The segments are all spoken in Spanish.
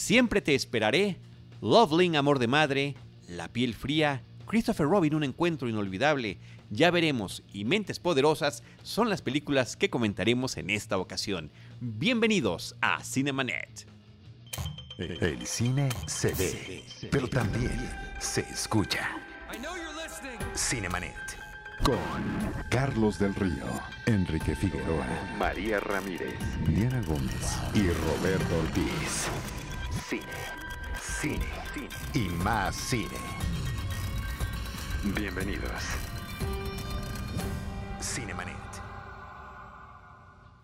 Siempre te esperaré, Loveling, Amor de Madre, La piel fría, Christopher Robin, Un encuentro inolvidable, Ya veremos y Mentes Poderosas son las películas que comentaremos en esta ocasión. Bienvenidos a Cinemanet. El cine se ve, pero también se escucha. Cinemanet. Con Carlos del Río, Enrique Figueroa, María Ramírez, Diana Gómez y Roberto Ortiz. Cine, cine, cine y más cine. Bienvenidos. Cinemanet.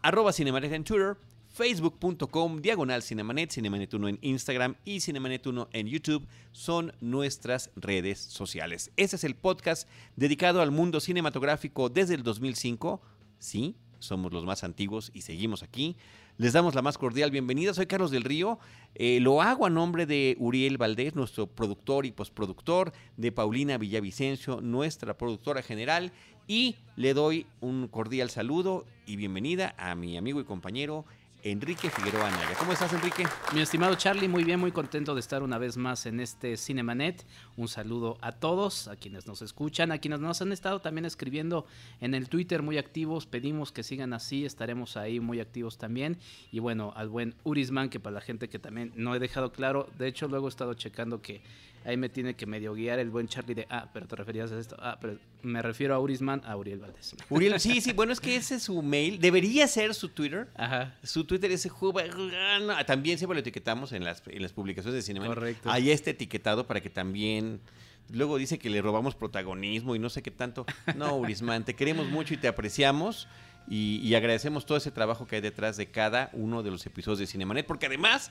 Arroba Cinemanet en Twitter, facebook.com, diagonal Cinemanet, Cinemanet1 en Instagram y Cinemanet1 en YouTube son nuestras redes sociales. Este es el podcast dedicado al mundo cinematográfico desde el 2005. Sí, somos los más antiguos y seguimos aquí. Les damos la más cordial bienvenida. Soy Carlos del Río. Eh, lo hago a nombre de Uriel Valdés, nuestro productor y postproductor, de Paulina Villavicencio, nuestra productora general. Y le doy un cordial saludo y bienvenida a mi amigo y compañero Enrique Figueroa Anaya. ¿Cómo estás, Enrique? Mi estimado Charlie, muy bien, muy contento de estar una vez más en este Cinemanet. Un saludo a todos, a quienes nos escuchan, a quienes nos han estado también escribiendo en el Twitter muy activos. Pedimos que sigan así, estaremos ahí muy activos también. Y bueno, al buen Urisman, que para la gente que también no he dejado claro, de hecho luego he estado checando que ahí me tiene que medio guiar el buen Charlie de, ah, pero te referías a esto, ah, pero me refiero a Urisman, a Uriel Valdés. Uriel, sí, sí, bueno, es que ese es su mail, debería ser su Twitter. Ajá. Su Twitter es también siempre lo etiquetamos en las, en las publicaciones de cinema. Correcto. Ahí está etiquetado para que también luego dice que le robamos protagonismo y no sé qué tanto. No, Urisman, te queremos mucho y te apreciamos. Y, y agradecemos todo ese trabajo que hay detrás de cada uno de los episodios de Cinemanet, porque además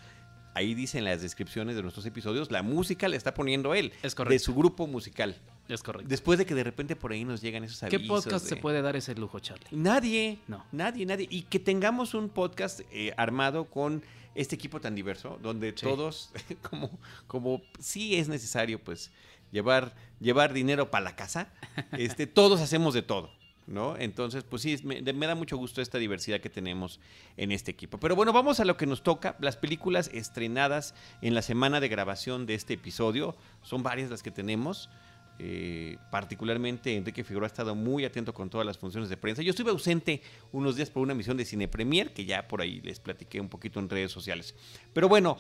ahí dicen las descripciones de nuestros episodios, la música le está poniendo él. Es correcto. De su grupo musical. Es correcto. Después de que de repente por ahí nos llegan esos ¿Qué avisos. podcast se de- puede dar ese lujo, Charlie? Nadie. No. Nadie, nadie. Y que tengamos un podcast eh, armado con este equipo tan diverso, donde Sí. todos, como, como sí es necesario, pues, llevar, llevar dinero para la casa, este, todos hacemos de todo. ¿No? Entonces, pues sí, me da mucho gusto esta diversidad que tenemos en este equipo. Pero bueno, vamos a lo que nos toca. Las películas estrenadas en la semana de grabación de este episodio. Son varias las que tenemos. Eh, particularmente Enrique Figueroa ha estado muy atento con todas las funciones de prensa. Yo estuve ausente unos días por una misión de Cine Premier, que ya por ahí les platiqué un poquito en redes sociales. Pero bueno,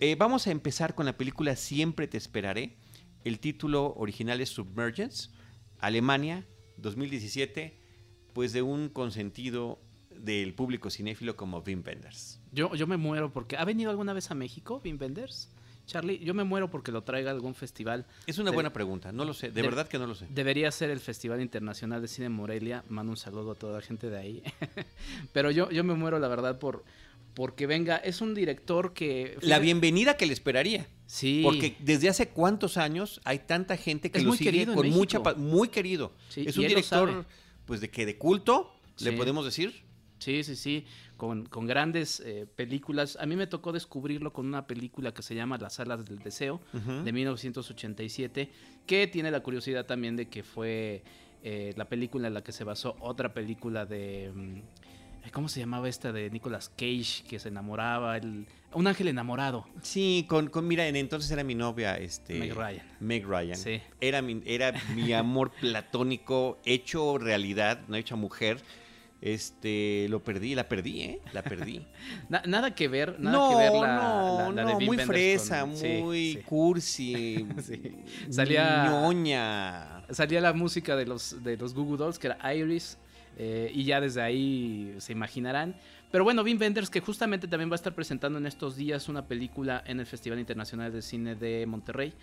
eh, vamos a empezar con la película Siempre te esperaré. El título original es Submergence, Alemania, 2017, pues de un consentido del público cinéfilo como Wim Wenders. Yo, yo me muero porque... ¿Ha venido alguna vez a México, Wim Wenders? Charlie, yo me muero porque lo traiga a algún festival. Es una De- buena pregunta, no lo sé, de de- verdad que no lo sé. Debería ser el Festival Internacional de Cine Morelia. Mando un saludo a toda la gente de ahí. Pero yo, yo me muero, la verdad, por porque venga. Es un director que... La bienvenida que le esperaría. Sí. Porque desde hace cuántos años hay tanta gente que Es lo muy sigue querido con mucha muy querido. Sí, es un director pues de que de culto, le podemos decir. Sí, sí, sí, con, con grandes eh, películas. A mí me tocó descubrirlo con una película que se llama Las Alas del Deseo, de 1987, que tiene la curiosidad también de que fue eh, la película en la que se basó otra película de... mm, ¿Cómo se llamaba esta de Nicolas Cage, que se enamoraba? El, un ángel enamorado. Sí, con, con mira, en entonces era mi novia, este Meg Ryan. Meg Ryan. Sí. Era mi, era mi amor platónico hecho realidad, no hecho mujer. Este, lo perdí, la perdí, ¿eh? La perdí. Na- nada que ver, nada no, que ver la, no, la- la de no, muy fresa, con- muy sí. cursi, Sí. Salía- ñoña. salía la música de los, de los Google Dolls, que era Iris, eh, y ya desde ahí se imaginarán. Pero bueno, Wim Wenders, que justamente también va a estar presentando en estos días una película en el Festival Internacional de Cine de Monterrey,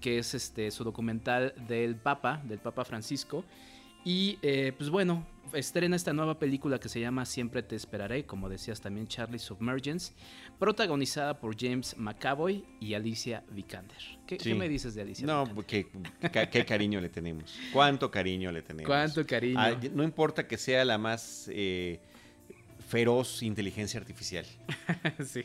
que es este su documental del Papa, del Papa Francisco. Y eh, pues bueno, estrena esta nueva película que se llama Siempre te esperaré, como decías también Charlie Submergence, protagonizada por James McAvoy y Alicia Vikander. ¿Qué, Sí. qué me dices de Alicia No, qué, qué cariño le tenemos. Cuánto cariño le tenemos. Cuánto cariño. Ah, no importa que sea la más eh, feroz inteligencia artificial. sí.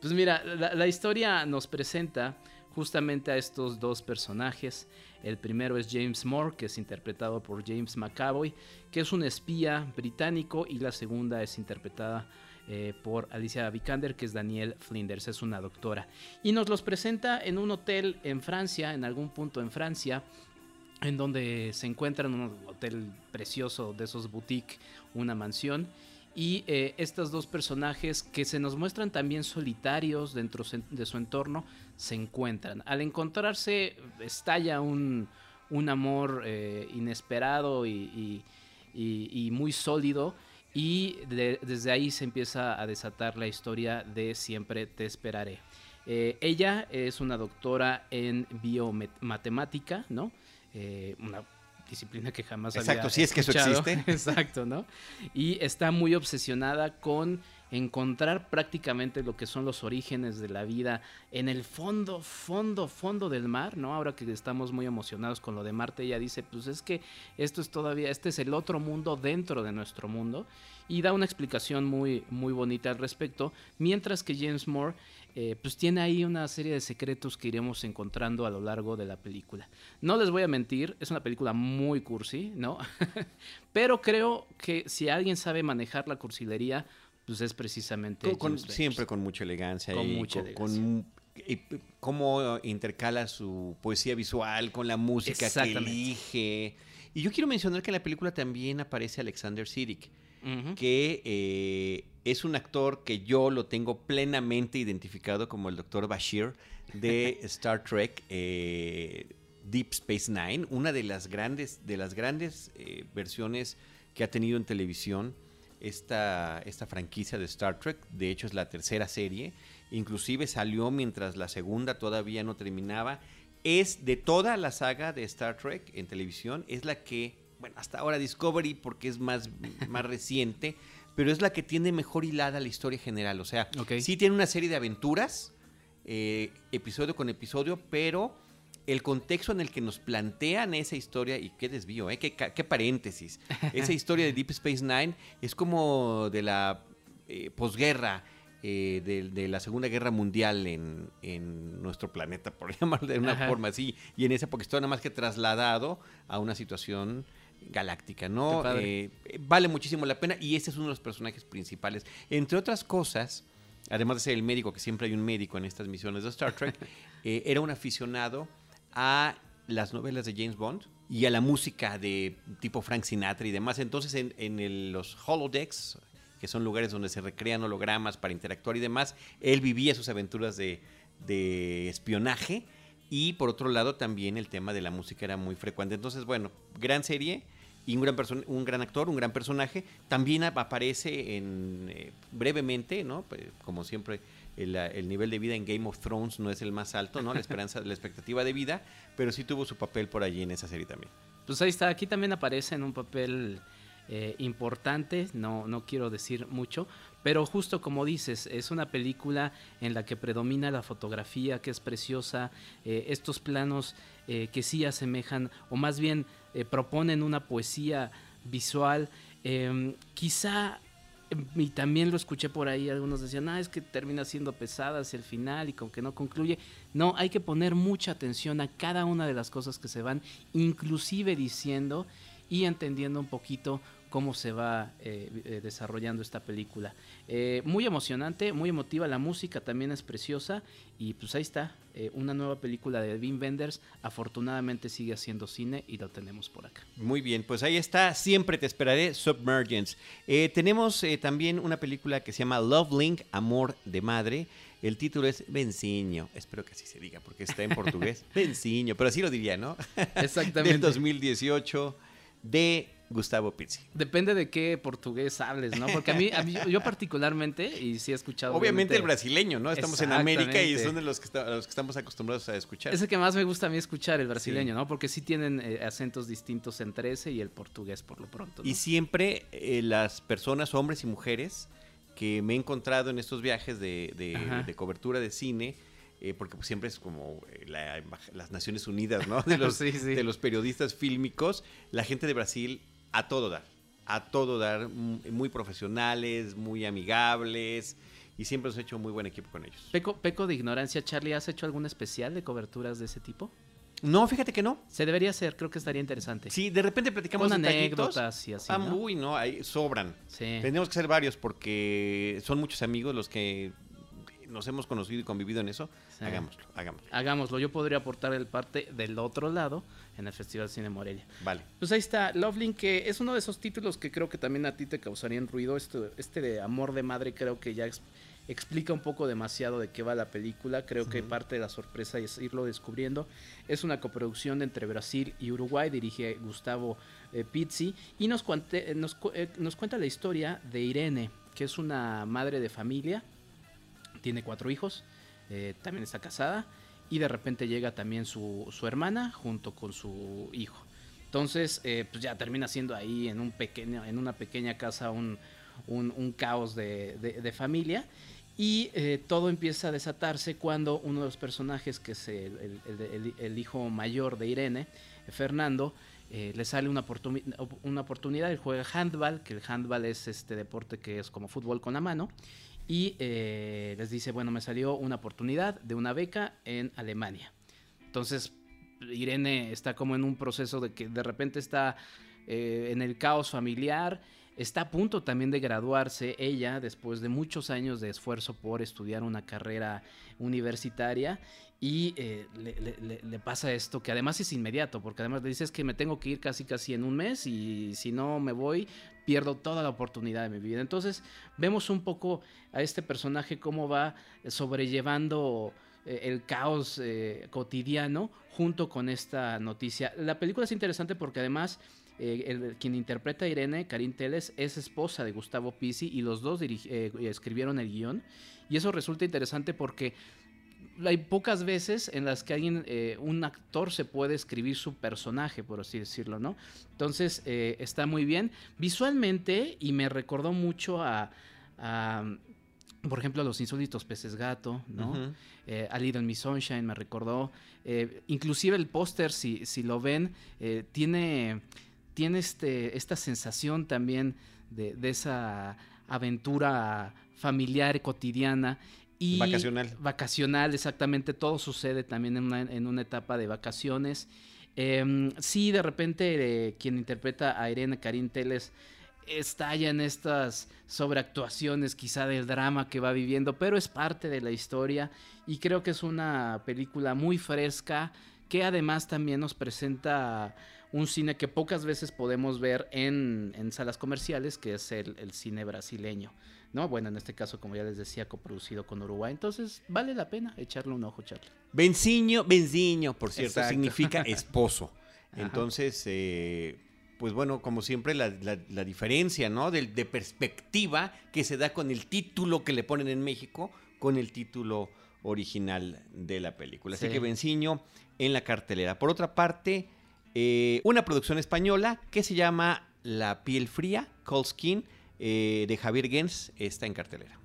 Pues mira, la, la historia nos presenta justamente a estos dos personajes. El primero es James Moore, que es interpretado por James McAvoy, que es un espía británico, y la segunda es interpretada eh, por Alicia Vikander, que es Daniel Flinders, es una doctora. Y nos los presenta en un hotel en Francia, en algún punto en Francia, en donde se encuentra en un hotel precioso de esos boutiques, una mansión. Y eh, estos dos personajes que se nos muestran también solitarios dentro de su entorno, se encuentran. Al encontrarse estalla un, un amor eh, inesperado y, muy sólido. Y desde ahí se empieza a desatar la historia de Siempre te esperaré. Eh, ella es una doctora en biomatemática, ¿no? Eh, una disciplina que jamás Exacto, si es que eso existe. Exacto, ¿no? Y está muy obsesionada con encontrar prácticamente lo que son los orígenes de la vida en el fondo, fondo, fondo del mar, ¿no? Ahora que estamos muy emocionados con lo de Marte, ella dice, pues es que esto es todavía, este es el otro mundo dentro de nuestro mundo y da una explicación muy, muy bonita al respecto, mientras que James Moore eh, pues tiene ahí una serie de secretos que iremos encontrando a lo largo de la película. No les voy a mentir, es una película muy cursi, ¿no? Pero creo que si alguien sabe manejar la cursilería, pues es precisamente... siempre con mucha elegancia. Con mucha elegancia. cómo intercala su poesía visual con la música que elige. Y yo quiero mencionar que en la película también aparece Alexander Siddig que eh, es un actor que yo lo tengo plenamente identificado como el doctor Bashir de Star Trek eh, Deep Space Nine, una de las grandes, de las grandes eh, versiones que ha tenido en televisión esta, esta franquicia de Star Trek. De hecho, es la tercera serie. Inclusive salió mientras la segunda todavía no terminaba. Es de toda la saga de Star Trek en televisión, es la que bueno, hasta ahora Discovery porque es más, más reciente, pero es la que tiene mejor hilada la historia general. O sea, sí tiene una serie de aventuras, eh, episodio con episodio, pero el contexto en el que nos plantean esa historia, y qué desvío, ¿eh? qué, qué paréntesis, esa historia de Deep Space Nine es como de la eh, posguerra. Eh, de, la Segunda Guerra Mundial en, en nuestro planeta, por llamarlo de una forma así, y en esa época está nada más que trasladado a una situación galáctica, ¿no? Eh, vale muchísimo la pena y ese es uno de los personajes principales. Entre otras cosas, además de ser el médico, que siempre hay un médico en estas misiones de Star Trek, eh, era un aficionado a las novelas de James Bond y a la música de tipo Frank Sinatra y demás. Entonces, en, los holodecks, que son lugares donde se recrean hologramas para interactuar y demás, él vivía sus aventuras de, de espionaje y por otro lado también el tema de la música era muy frecuente. Entonces, bueno, gran serie y un gran, un gran actor, un gran personaje. También aparece en, eh, brevemente, ¿no? Pues, como siempre, el, nivel de vida en Game of Thrones no es el más alto, ¿no? La esperanza, la expectativa de vida, pero sí tuvo su papel por allí en esa serie también. Pues ahí está, aquí también aparece en un papel eh, importante, no, no quiero decir mucho, pero justo como dices, es una película en la que predomina la fotografía, que es preciosa, eh, estos planos eh, que sí asemejan, o más bien proponen una poesía visual. Em, quizá, y también lo escuché por ahí, algunos decían, ah, es que termina siendo pesada hacia el final y con que no concluye. No, hay que poner mucha atención a cada una de las cosas que se van, inclusive diciendo y entendiendo un poquito cómo se va eh, eh, desarrollando esta película. Eh, muy emocionante, muy emotiva, la música también es preciosa y pues ahí está, una nueva película de Wim Wenders, afortunadamente sigue haciendo cine y lo tenemos por acá. Muy bien, pues ahí está, siempre te esperaré, Submergence. tenemos también una película que se llama Love Link, Amor de Madre. El título es Venciño. Espero que así se diga porque está en portugués. Venciño, pero así lo diría, ¿no? Exactamente. Del 2018 de Gustavo Pizzi. Depende de qué portugués hables, ¿no? Porque a mí, yo particularmente, y sí he escuchado. Obviamente, el brasileño, ¿no? Estamos en América y son de los que, los que estamos acostumbrados a escuchar. Es el que más me gusta a mí escuchar, el brasileño, ¿no? Porque sí tienen eh, acentos distintos entre ese y el portugués, por lo pronto. Y siempre eh, las personas, hombres y mujeres, que me he encontrado en estos viajes de, de cobertura de cine, eh, porque pues, siempre es como las Naciones Unidas, ¿no? De los, de los periodistas fílmicos, la gente de Brasil a todo dar, a todo dar, muy profesionales, muy amigables, y siempre hemos hecho muy buen equipo con ellos. Peco, peco de ignorancia, Charlie, ¿has hecho algún especial de coberturas de ese tipo? No, fíjate que no. Se debería hacer, creo que estaría interesante. Sí, de repente platicamos Con anécdotas y así, Ah, ¿no? muy, ¿no? Ahí sobran. Sí. Tenemos que ser varios porque son muchos amigos los que nos hemos conocido y convivido en eso. Sí. Hagámoslo, hagámoslo. Hagámoslo. Yo podría aportar el parte del otro lado en el Festival Cine Morelia. Vale. Pues ahí está, Loveling, que es uno de esos títulos que creo que también a ti te causarían ruido. Este, este de Amor de Madre creo que ya ex- explica un poco demasiado de qué va la película. Creo que parte de la sorpresa es irlo descubriendo. Es una coproducción entre Brasil y Uruguay, dirige Gustavo eh, Pizzi, y nos, eh, nos, eh, nos cuenta la historia de Irene, que es una madre de familia, tiene cuatro hijos, eh, también está casada, y de repente llega también su, su hermana junto con su hijo. Entonces, eh, pues ya termina siendo ahí en un pequeño, en una pequeña casa un, un- un caos de, de- de familia. Y eh, todo empieza a desatarse cuando uno de los personajes, que es el, el- el- el- hijo mayor de Irene, Fernando, eh, le sale una, oportuni- una oportunidad. Él juega handball, que el handball es este deporte que es como fútbol con la mano. Y eh, les dice, bueno, me salió una oportunidad de una beca en Alemania. Entonces, Irene está como en un proceso de que de repente está eh, en el caos familiar. Está a punto también de graduarse ella después de muchos años de esfuerzo por estudiar una carrera universitaria y eh, le, le- pasa esto que además es inmediato porque además le dices que me tengo que ir casi casi en un mes y si no me voy pierdo toda la oportunidad de mi vida. Entonces vemos un poco a este personaje cómo va sobrellevando eh, el caos eh, cotidiano junto con esta noticia. La película es interesante porque además eh, quien interpreta a Irene, Karin Teles, es esposa de Gustavo Pisi y los dos escribieron el guion. Y eso resulta interesante porque hay pocas veces en las que alguien, eh, un actor se puede escribir su personaje, por así decirlo, ¿no? Entonces eh, está muy bien visualmente y me recordó mucho a, a, por ejemplo, a los insólitos peces gato, ¿no? Ujú. Eh, a Little Miss Sunshine me recordó. Eh, inclusive el póster, si, si lo ven, tiene, tiene este, esta sensación también de, de esa aventura familiar, cotidiana. Y Vacacional. Vacacional, exactamente. Todo sucede también en una, en una etapa de vacaciones. Em, sí, de repente eh, quien interpreta a Irene Karin Teles estalla en estas sobreactuaciones quizá del drama que va viviendo, pero es parte de la historia y creo que es una película muy fresca que además también nos presenta un cine que pocas veces podemos ver en, en salas comerciales, que es el, el cine brasileño. ¿No? Bueno, en este caso, como ya les decía, coproducido con Uruguay. Entonces, vale la pena echarle un ojo, Charlie. Venciño, venciño, por cierto, Exacto. significa esposo. Entonces, eh, pues bueno, como siempre, la, la- la diferencia, ¿no? De, de perspectiva que se da con el título que le ponen en México, con el título original de la película. Así Sí. que Venciño en la cartelera. Por otra parte, eh, una producción española que se llama La piel fría, Cold Skin, eh, de Javier Gens, está en cartelera.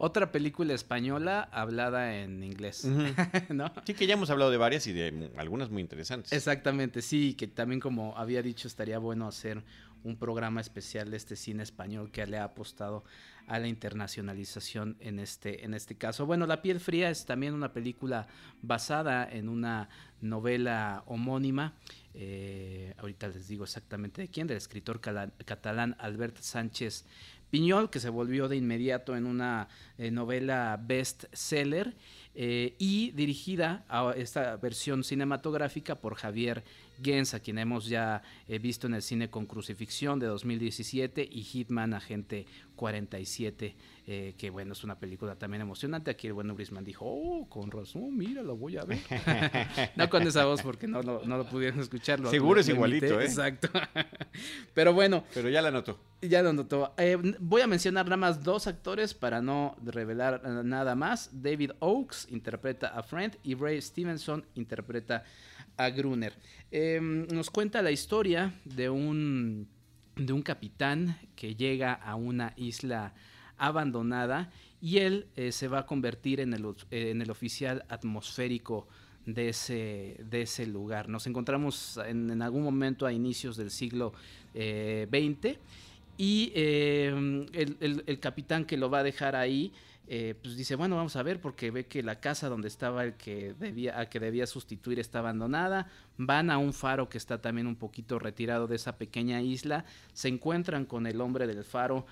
Otra película española hablada en inglés. Sí que ya hemos hablado de varias y de algunas muy interesantes. Exactamente, sí, que también como había dicho estaría bueno hacer un programa especial de este cine español que le ha apostado a la internacionalización en este, en este caso. Bueno, La piel fría es también una película basada en una novela homónima. eh, ahorita les digo exactamente de quién, del escritor catalán Albert Sánchez Piñol, que se volvió de inmediato en una eh, novela bestseller eh, y dirigida a esta versión cinematográfica por Javier Gens, a quien hemos ya eh, visto en el cine con Crucifixión de 2017 y Hitman Agente 47, eh, que bueno, es una película también emocionante. Aquí el bueno Grisman dijo, oh, con razón, mira, lo voy a ver. no con esa voz porque no, lo- no lo pudieron escuchar. lo- Seguro lo- es igualito, ¿eh? Exacto. Pero bueno, Pero ya la notó. ya lo notó. Eh, voy a mencionar nada más dos actores para no revelar eh, nada más. David Oakes interpreta a Friend y Ray Stevenson interpreta a Gruner. Eh, nos cuenta la historia de un, de un capitán que llega a una isla abandonada y él eh, se va a convertir en el, eh, en el oficial atmosférico de ese, de ese lugar. Nos encontramos en, en algún momento a inicios del siglo XX y eh, el, el- el capitán que lo va a dejar ahí eh, pues dice, bueno, vamos a ver, porque ve que la casa donde estaba el que debía, a que debía sustituir está abandonada. Van a un faro que está también un poquito retirado de esa pequeña isla. Se encuentran con el hombre del faro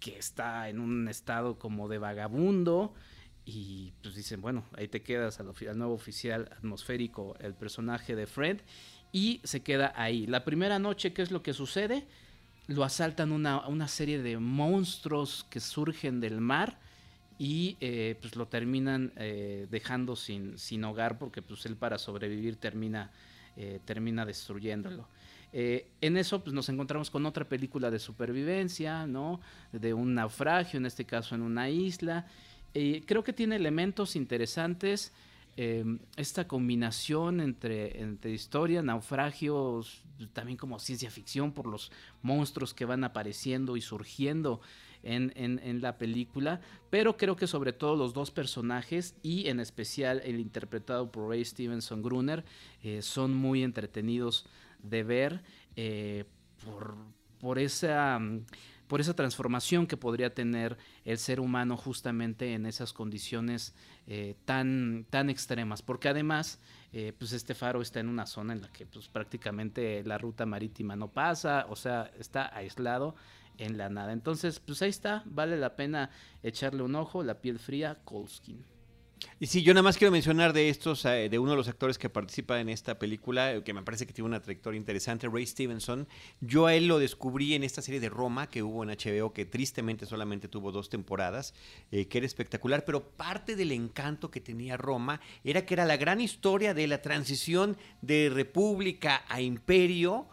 que está en un estado como de vagabundo. Y pues dicen, bueno, ahí te quedas al, al nuevo oficial atmosférico, el personaje de Fred. Y se queda ahí. La primera noche, ¿qué es lo que sucede? Lo asaltan una, una serie de monstruos que surgen del mar y eh, pues lo terminan eh, dejando sin, sin hogar porque pues él para sobrevivir termina, eh, termina destruyéndolo. en eso pues nos encontramos con otra película de supervivencia, ¿no? De un naufragio, en este caso en una isla. creo que tiene elementos interesantes. esta combinación entre, entre historia, naufragios, también como ciencia ficción por los monstruos que van apareciendo y surgiendo en, la película, pero creo que sobre todo los dos personajes y en especial el interpretado por Ray Stevenson Gruner eh, son muy entretenidos de ver eh, por, por esa por esa transformación que podría tener el ser humano justamente en esas condiciones eh, tan, tan extremas. Porque además, pues este faro está en una zona en la que pues, prácticamente la ruta marítima no pasa, o sea, está aislado en la nada. Entonces, pues ahí está, vale la pena echarle un ojo, la piel fría, Colskin. Y sí, yo nada más quiero mencionar de estos, eh, de uno de los actores que participa en esta película, que me parece que tiene una trayectoria interesante, Ray Stevenson. Yo a él lo descubrí en esta serie de Roma que hubo en HBO, que tristemente solamente tuvo dos temporadas, eh, que era espectacular, pero parte del encanto que tenía Roma era que era la gran historia de la transición de república a imperio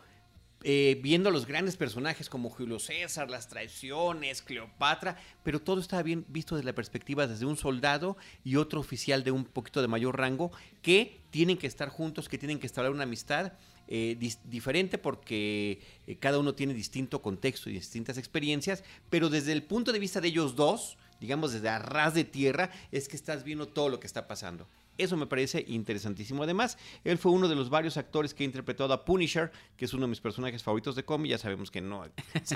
eh, viendo a los grandes personajes como Julio César, las traiciones, Cleopatra, pero todo estaba bien visto desde la perspectiva desde un soldado y otro oficial de un poquito de mayor rango que tienen que estar juntos, que tienen que establecer una amistad eh, diferente porque eh, cada uno tiene distinto contexto y distintas experiencias, pero desde el punto de vista de ellos dos, digamos desde a ras de tierra, es que estás viendo todo lo que está pasando. Eso me parece interesantísimo. Además, él fue uno de los varios actores que ha interpretado a Punisher, que es uno de mis personajes favoritos de cómic. Ya sabemos que no.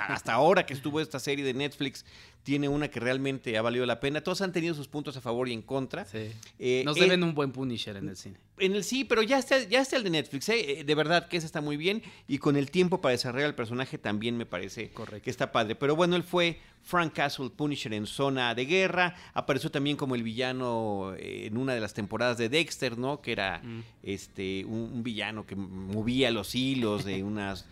hasta ahora que estuvo esta serie de Netflix, tiene una que realmente ha valido la pena. Todos han tenido sus puntos a favor y en contra. Eh, Nos deben un buen Punisher en el cine. En el sí, pero ya está, ya está el de Netflix. ¿eh? Eh, de verdad que ese está muy bien. Y con el tiempo para desarrollar el personaje también me parece que está padre. Pero bueno, él fue Frank Castle Punisher en Zona de Guerra. Apareció también como el villano en una de las temporadas de Dexter, ¿no? Que era mm. este un, villano que movía los hilos de unas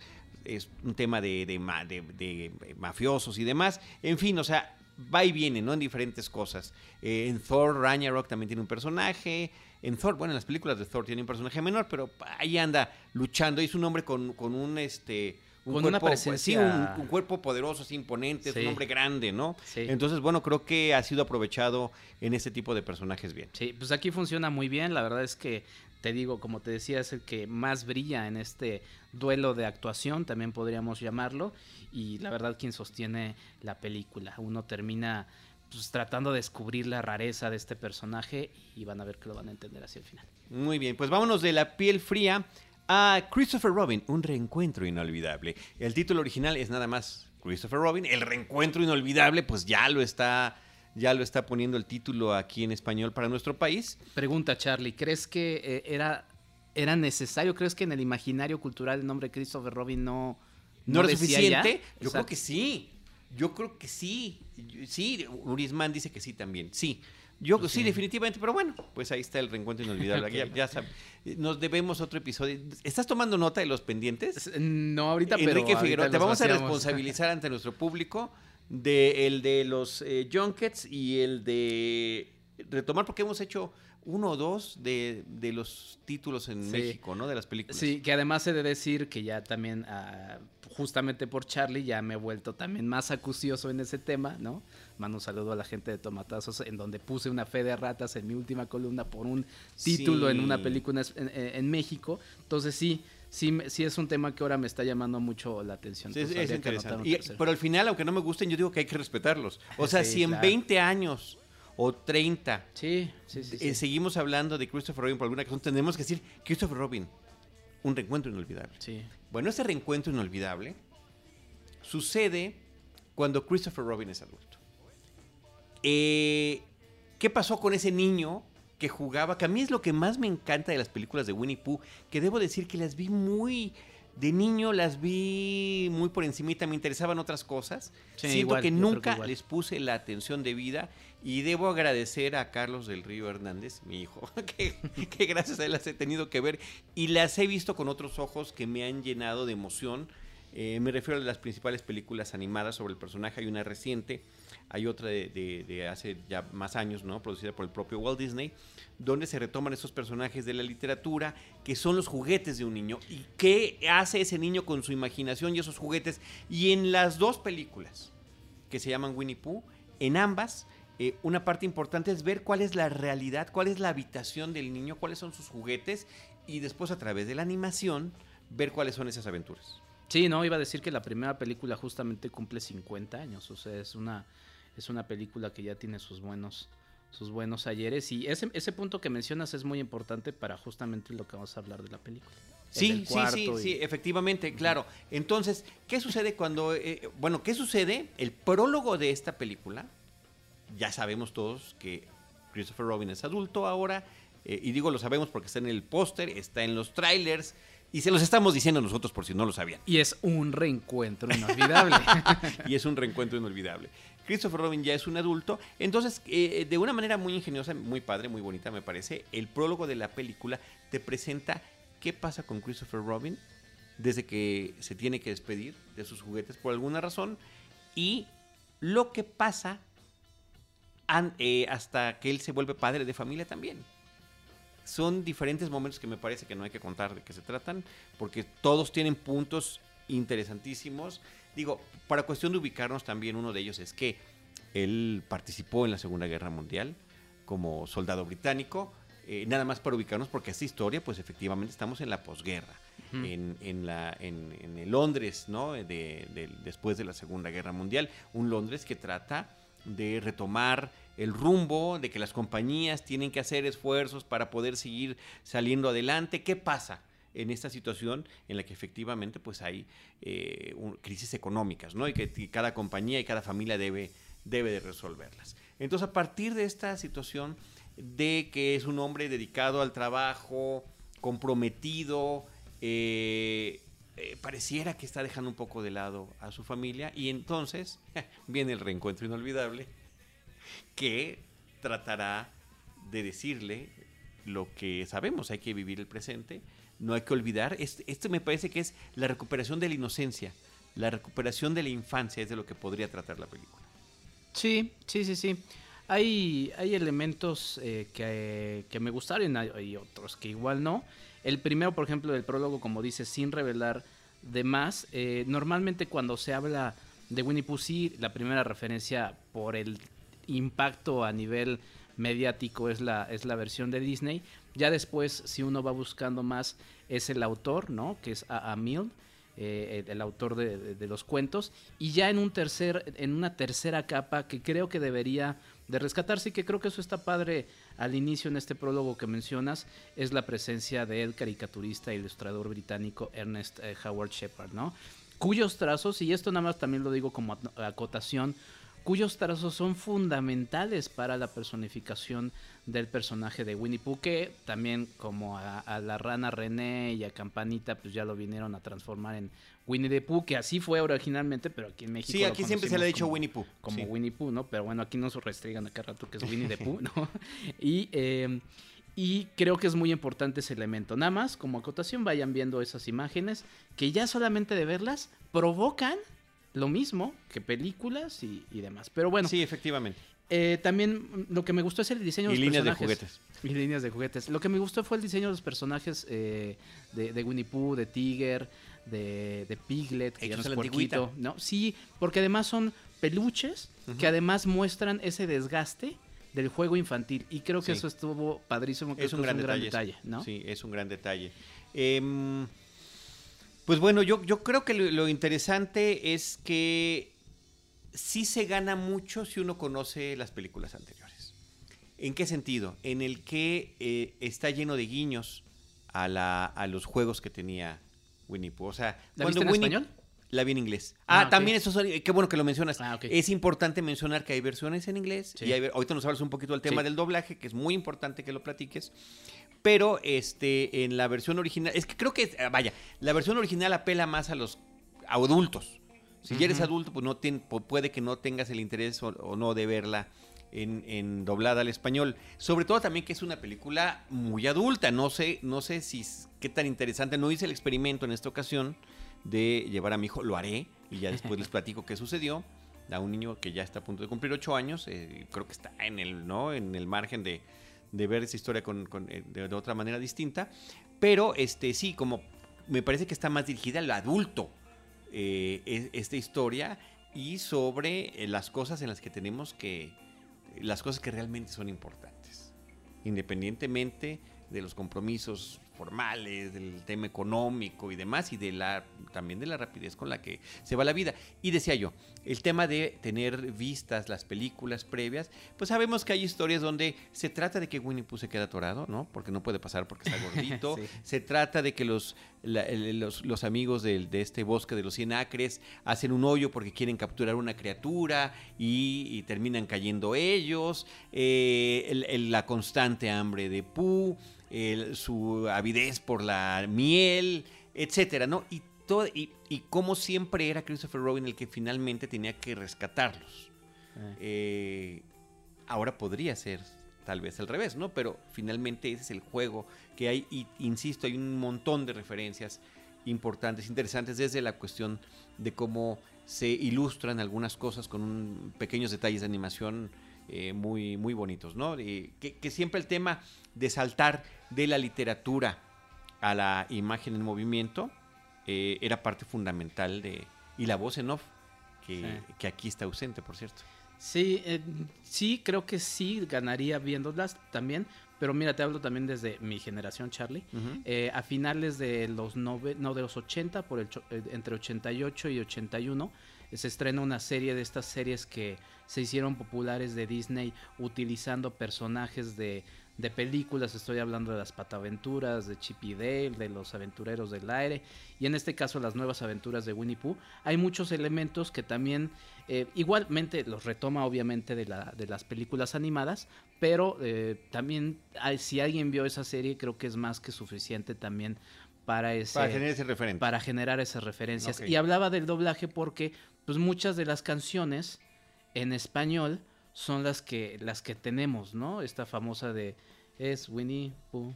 es un tema de, de, mafiosos y demás. En fin, o sea, va y viene, ¿no? En diferentes cosas. Eh, en Thor, Ragnarok también tiene un personaje. En Thor, bueno, en las películas de Thor tiene un personaje menor, pero ahí anda luchando. Es un hombre con, con un este un con una presencia... un, cuerpo poderoso, así imponente, es un hombre grande, ¿no? Entonces, bueno, creo que ha sido aprovechado en este tipo de personajes bien. Sí, pues aquí funciona muy bien, la verdad es que te digo, como te decía, es el que más brilla en este duelo de actuación, también podríamos llamarlo, y la verdad quien sostiene la película. Uno termina pues, tratando de descubrir la rareza de este personaje y van a ver que lo van a entender hacia el final. Muy bien, pues vámonos de la piel fría a Christopher Robin, un reencuentro inolvidable. El título original es nada más Christopher Robin, el reencuentro inolvidable, pues ya lo está ya lo está poniendo el título aquí en español para nuestro país. Pregunta Charlie, ¿crees que eh, era, era necesario? ¿Crees que en el imaginario cultural el nombre Christopher Robin no, no, era suficiente? Yo creo que sí. Yo creo que sí. Sí, Urisman dice que sí también. Sí. Yo pues sí, definitivamente, pero bueno, pues ahí está el reencuentro inolvidable. ya, nos debemos otro episodio. ¿Estás tomando nota de los pendientes? No, ahorita, Enrique Figueroa, te vamos a responsabilizar ante nuestro público de el de los eh, junkets y el de retomar, porque hemos hecho uno o dos de, los títulos en México, ¿no? De las películas. Sí, que además he de decir que ya también, ah, justamente por Charlie, ya me he vuelto también más acucioso en ese tema, ¿no? Mando un saludo a la gente de Tomatazos, en donde puse una fe de ratas en mi última columna por un título en una película en, México. Entonces sí, sí, sí es un tema que ahora me está llamando mucho la atención. Sí, es interesante. pero al final, aunque no me gusten, yo digo que hay que respetarlos. O sea, si en 20 años o 30. Sí, sí, sí, eh, seguimos hablando de Christopher Robin por alguna razón. Tenemos que decir Christopher Robin, un reencuentro inolvidable. Sí. Bueno, ese reencuentro inolvidable sucede cuando Christopher Robin es adulto. eh, ¿qué pasó con ese niño que jugaba? Que a mí es lo que más me encanta de las películas de Winnie Pooh, que debo decir que las vi muy... De niño las vi muy por encimita, me interesaban otras cosas. Sí, Siento igual, que nunca les puse la atención debida y debo agradecer a Carlos del Río Hernández, mi hijo, que, gracias a él las he tenido que ver y las he visto con otros ojos que me han llenado de emoción. Eh, me refiero a las principales películas animadas sobre el personaje. Hay una reciente, hay otra de, de- de hace ya más años, ¿no? Producida por el propio Walt Disney, donde se retoman esos personajes de la literatura que son los juguetes de un niño. ¿Y qué hace ese niño con su imaginación y esos juguetes? Y en las dos películas que se llaman Winnie Pooh, en ambas, eh, una parte importante es ver cuál es la realidad, cuál es la habitación del niño, cuáles son sus juguetes y después a través de la animación ver cuáles son esas aventuras. Sí, no, iba a decir que la primera película justamente cumple 50 años, o sea, es una, es una película que ya tiene sus buenos, sus buenos ayeres y ese, ese punto que mencionas es muy importante para justamente lo que vamos a hablar de la película. El Sí, sí, sí, y- sí, efectivamente, claro. Entonces, ¿qué sucede cuando, eh, bueno, qué sucede? El prólogo de esta película, ya sabemos todos que Christopher Robin es adulto ahora, eh, y digo lo sabemos porque está en el póster, está en los trailers, y se los estamos diciendo nosotros por si no lo sabían. Y es un reencuentro inolvidable. y es un reencuentro inolvidable. Christopher Robin ya es un adulto, entonces eh, de una manera muy ingeniosa, muy padre, muy bonita me parece, el prólogo de la película te presenta qué pasa con Christopher Robin desde que se tiene que despedir de sus juguetes por alguna razón y lo que pasa an- eh, hasta que él se vuelve padre de familia también. Son diferentes momentos que me parece que no hay que contar de qué se tratan, porque todos tienen puntos interesantísimos. Digo, para cuestión de ubicarnos también, uno de ellos es que él participó en la Segunda Guerra Mundial como soldado británico. eh, nada más para ubicarnos, porque esta historia, pues efectivamente estamos en la posguerra, en, en, la, en, en el Londres, ¿no? De, de- después de la Segunda Guerra Mundial. Un Londres que trata de retomar el rumbo, de que las compañías tienen que hacer esfuerzos para poder seguir saliendo adelante. ¿Qué pasa? en esta situación en la que efectivamente pues hay eh, crisis económicas, ¿no? Y que, cada compañía y cada familia debe, debe de resolverlas. Entonces, a partir de esta situación de que es un hombre dedicado al trabajo, comprometido, eh, eh, pareciera que está dejando un poco de lado a su familia y entonces viene el reencuentro inolvidable que tratará de decirle lo que sabemos, hay que vivir el presente, no hay que olvidar, este, este me parece que es la recuperación de la inocencia, la recuperación de la infancia es de lo que podría tratar la película. Sí, sí, sí, sí. Hay, hay elementos eh, que, que me gustaron y otros que igual no. El primero, por ejemplo, del prólogo, como dice, sin revelar de más. eh, normalmente cuando se habla de Winnie Pooh, la primera referencia por el impacto a nivel mediático es la, es la versión de Disney. Ya después, si uno va buscando más, es el autor, ¿no? Que es A.A. Milne eh, el, autor de, de- de los cuentos, y ya en un tercer, en una tercera capa que creo que debería de rescatarse y que creo que eso está padre al inicio en este prólogo que mencionas, es la presencia del caricaturista e ilustrador británico Ernest eh, Howard Shepard, ¿no? Cuyos trazos, y esto nada más también lo digo como acotación, cuyos trazos son fundamentales para la personificación del personaje de Winnie Pooh, que también como a, a la rana René y a Campanita, pues ya lo vinieron a transformar en Winnie the Pooh, que así fue originalmente, pero aquí en México. Sí, lo aquí siempre se le ha dicho como- Winnie Pooh. Como sí. Winnie Pooh, ¿no? Pero bueno, aquí nos restringan acá rato que es Winnie the Pooh, ¿no? y, eh, y creo que es muy importante ese elemento. Nada más, como acotación, vayan viendo esas imágenes que ya solamente de verlas provocan lo mismo que películas y, y demás. Pero bueno, Sí, efectivamente. eh, también lo que me gustó es el diseño de Y los líneas de personajes. juguetes. Y líneas de juguetes. Lo que me gustó fue el diseño de los personajes eh, de, de Winnie Pooh, de Tiger, de, de Piglet, que ya no Hechos es a la puerquito. ¿no? Sí, porque además son peluches que además muestran ese desgaste del juego infantil. Y creo que Sí. eso estuvo padrísimo. Creo Es que un gran detalle. ¿no? Sí, es un gran detalle. Em, pues bueno, yo, yo creo que lo, lo interesante es que sí se gana mucho si uno conoce las películas anteriores. ¿En qué sentido? En el que eh, está lleno de guiños a, la, a los juegos que tenía Winnie Pooh. O sea, ¿La viste en Winnie- español? La vi en inglés. Ah, Ah, también eso, qué bueno que lo mencionas. Ah, ok. Es importante mencionar que hay versiones en inglés. Sí. Y hay ahorita nos hablas un poquito del tema Sí. del doblaje, que es muy importante que lo platiques. Pero este, en la versión original, es que creo que, eh, vaya, la versión original apela más a los adultos. Si ya eres adulto, pues no puede que no tengas el interés o, o no de verla en, en doblada al español. Sobre todo también que es una película muy adulta. No sé, no sé si qué tan interesante. No hice el experimento en esta ocasión de llevar a mi hijo. Lo haré y ya después les platico qué sucedió. A un niño que ya está a punto de cumplir ocho años. eh, creo que está en el, ¿no? en el margen de, de ver esa historia con, con, eh, de, otra manera distinta. Pero este sí, como me parece que está más dirigida al adulto eh, es- esta historia y sobre eh, las cosas en las que tenemos que, las cosas que realmente son importantes, independientemente de los compromisos formales, del tema económico y demás, y de la también de la rapidez con la que se va la vida. Y decía yo, el tema de tener vistas las películas previas, pues sabemos que hay historias donde se trata de que Winnie Pooh se queda atorado, ¿no? Porque no puede pasar porque está gordito. Sí. Se trata de que los, la- los, los amigos de, este bosque de los 100 acres hacen un hoyo porque quieren capturar una criatura y, y terminan cayendo ellos. Eh, el- el- la constante hambre de Pooh, el- su avidez por la miel, etcétera, ¿no? Y, todo, y, y como siempre era Christopher Robin el que finalmente tenía que rescatarlos. Eh, ahora podría ser tal vez al revés, ¿no? Pero finalmente ese es el juego que hay, y insisto, hay un montón de referencias importantes, interesantes, desde la cuestión de cómo se ilustran algunas cosas con un- pequeños detalles de animación eh, muy, muy bonitos, ¿no? Que, que siempre el tema de saltar de la literatura a la imagen en movimiento eh, era parte fundamental de... Y la voz en off, que, Sí. que aquí está ausente, por cierto. Sí, eh, sí, creo que sí ganaría viéndolas también. Pero mira, te hablo también desde mi generación, Charlie. Eh, a finales de los nove- no, de los 80, por el, entre 88 y 81, eh, se estrena una serie de estas series que se hicieron populares de Disney utilizando personajes de, de películas. Estoy hablando de las Pataventuras, de Chip y Dale, de los Aventureros del Aire y en este caso las nuevas aventuras de Winnie Pooh. Hay muchos elementos que también eh, igualmente los retoma obviamente de, la, de las películas animadas, pero eh, también si alguien vio esa serie creo que es más que suficiente también para ese Para tener ese para generar esas referencias. Y hablaba del doblaje porque pues muchas de las canciones en español son las que las que tenemos, ¿no? Esta famosa de es Winnie Pooh.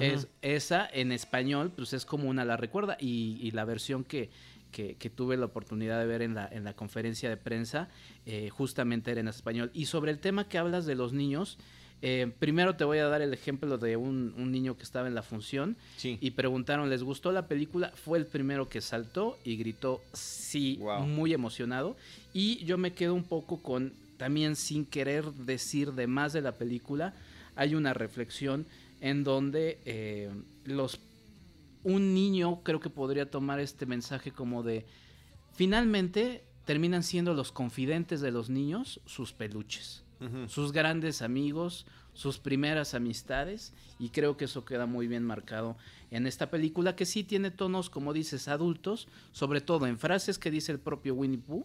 Es, esa en español, pues es como una la recuerda. Y, y la versión que, que, que tuve la oportunidad de ver en la, en la conferencia de prensa, eh, justamente era en español. Y sobre el tema que hablas de los niños, eh, primero te voy a dar el ejemplo de un, un niño que estaba en la función Sí. y preguntaron, ¿les gustó la película? Fue el primero que saltó y gritó sí, Wow. muy emocionado. Y yo me quedo un poco con, también sin querer decir de más de la película, hay una reflexión en donde eh, los un niño creo que podría tomar este mensaje como de finalmente terminan siendo los confidentes de los niños sus peluches Sus grandes amigos, sus primeras amistades y creo que eso queda muy bien marcado en esta película que sí tiene tonos, como dices, adultos, sobre todo en frases que dice el propio Winnie Pooh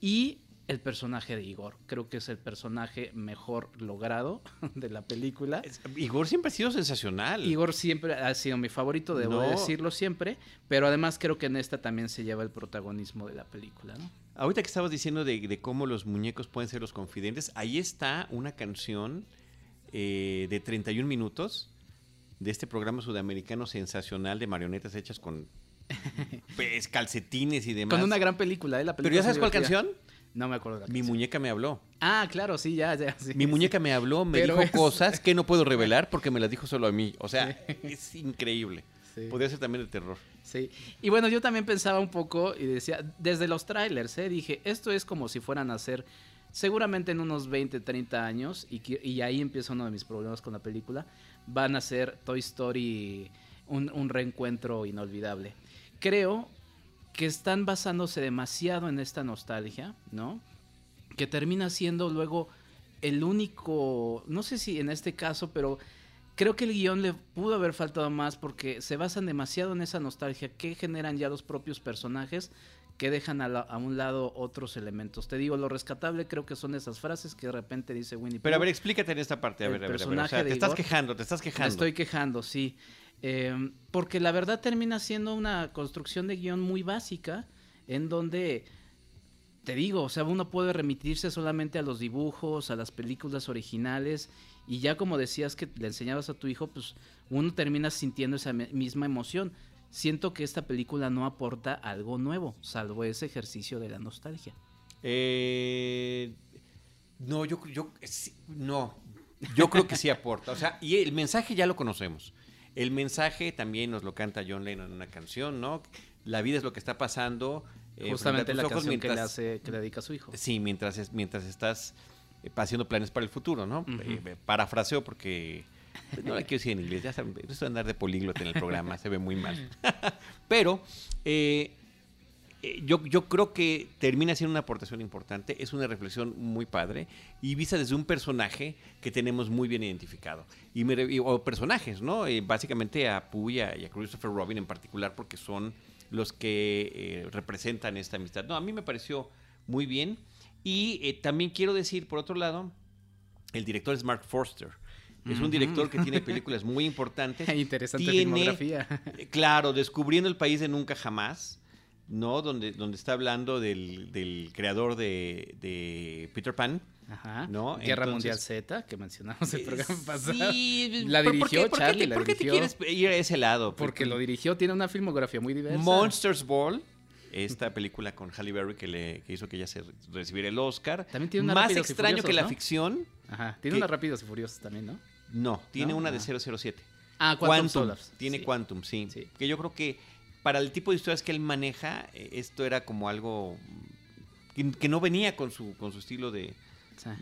y el personaje de Igor. Creo que es el personaje mejor logrado de la película. Es- Igor siempre ha sido sensacional. Igor siempre ha sido mi favorito, debo No. decirlo siempre, pero además creo que en esta también se lleva el protagonismo de la película, ¿no? Ahorita que estabas diciendo de, de cómo los muñecos pueden ser los confidentes, ahí está una canción eh, de 31 minutos de este programa sudamericano sensacional de marionetas hechas con pues, calcetines y demás. Con una gran película, ¿eh? La Pero película ya es sabes cuál canción? No me acuerdo de la Mi canción. muñeca me habló. Ah, claro, sí, ya, ya. sí, Mi sí. muñeca me habló, me Pero dijo es- cosas que no puedo revelar porque me las dijo solo a mí. O sea, es increíble. Podría ser también de terror. Sí. Y bueno, yo también pensaba un poco y decía, desde los trailers, ¿eh? dije, esto es como si fueran a ser seguramente en unos 20, 30 años, y, que- y ahí empieza uno de mis problemas con la película, van a ser Toy Story un, un reencuentro inolvidable. Creo que están basándose demasiado en esta nostalgia, ¿no? Que termina siendo luego el único, no sé si en este caso, pero creo que el guion le pudo haber faltado más porque se basan demasiado en esa nostalgia que generan ya los propios personajes que dejan a, un lado otros elementos. Te digo, lo rescatable creo que son esas frases que de repente dice Winnie Pero a ver, explícate en esta parte, a ver, a ver, O sea, te estás quejando, te estás quejando. Me estoy quejando, sí. Em, porque la verdad termina siendo una construcción de guion muy básica, en donde, te digo, o sea, uno puede remitirse solamente a los dibujos, a las películas originales, y ya como decías que le enseñabas a tu hijo, pues uno termina sintiendo esa misma emoción siento que esta película no aporta algo nuevo, salvo ese ejercicio de la nostalgia. Eh, no, yo, yo no, yo creo que sí aporta. O sea, y el mensaje ya lo conocemos. El mensaje también nos lo canta John Lennon en una canción, ¿no? La vida es lo que está pasando. Eh, Justamente la canción que, le hace, que le dedica a su hijo. Sí, mientras, mientras estás eh, haciendo planes para el futuro, ¿no? parafraseo porque no la quiero decir en inglés, ya saben, esto de andar de políglota en el programa se ve muy mal. Pero eh, eh, yo, yo creo que termina siendo una aportación importante, es una reflexión muy padre y vista desde un personaje que tenemos muy bien identificado. Y o personajes, ¿no? Eh, básicamente a Pooh y a, Christopher Robin en particular porque son los que representan esta amistad. No, a mí me pareció muy bien. Y también quiero decir, por otro lado, el director es Mark Forster es un director que tiene películas muy importantes. Interesante filmografía. Eh, claro, Descubriendo el País de Nunca Jamás, ¿no? Donde, donde está hablando del, creador de, Peter Pan. Ajá. ¿no? Guerra Mundial Z, que mencionamos el eh, programa pasado. Sí, la dirigió ¿por qué, ¿por qué te quieres ir a ese lado? Porque, lo dirigió, tiene una filmografía muy diversa. Monsters Ball esta película con Halle Berry que le hizo que ella se recibiera el Oscar. También tiene una Más extraño que la ficción. Ajá, tiene una Rápidos y Furiosos también, ¿no? No, tiene una de 007. Ah, Quantum, Tiene Quantum, sí. Que yo creo que para el tipo de historias que él maneja, eh, esto era como algo que, no venía con su, con su estilo de,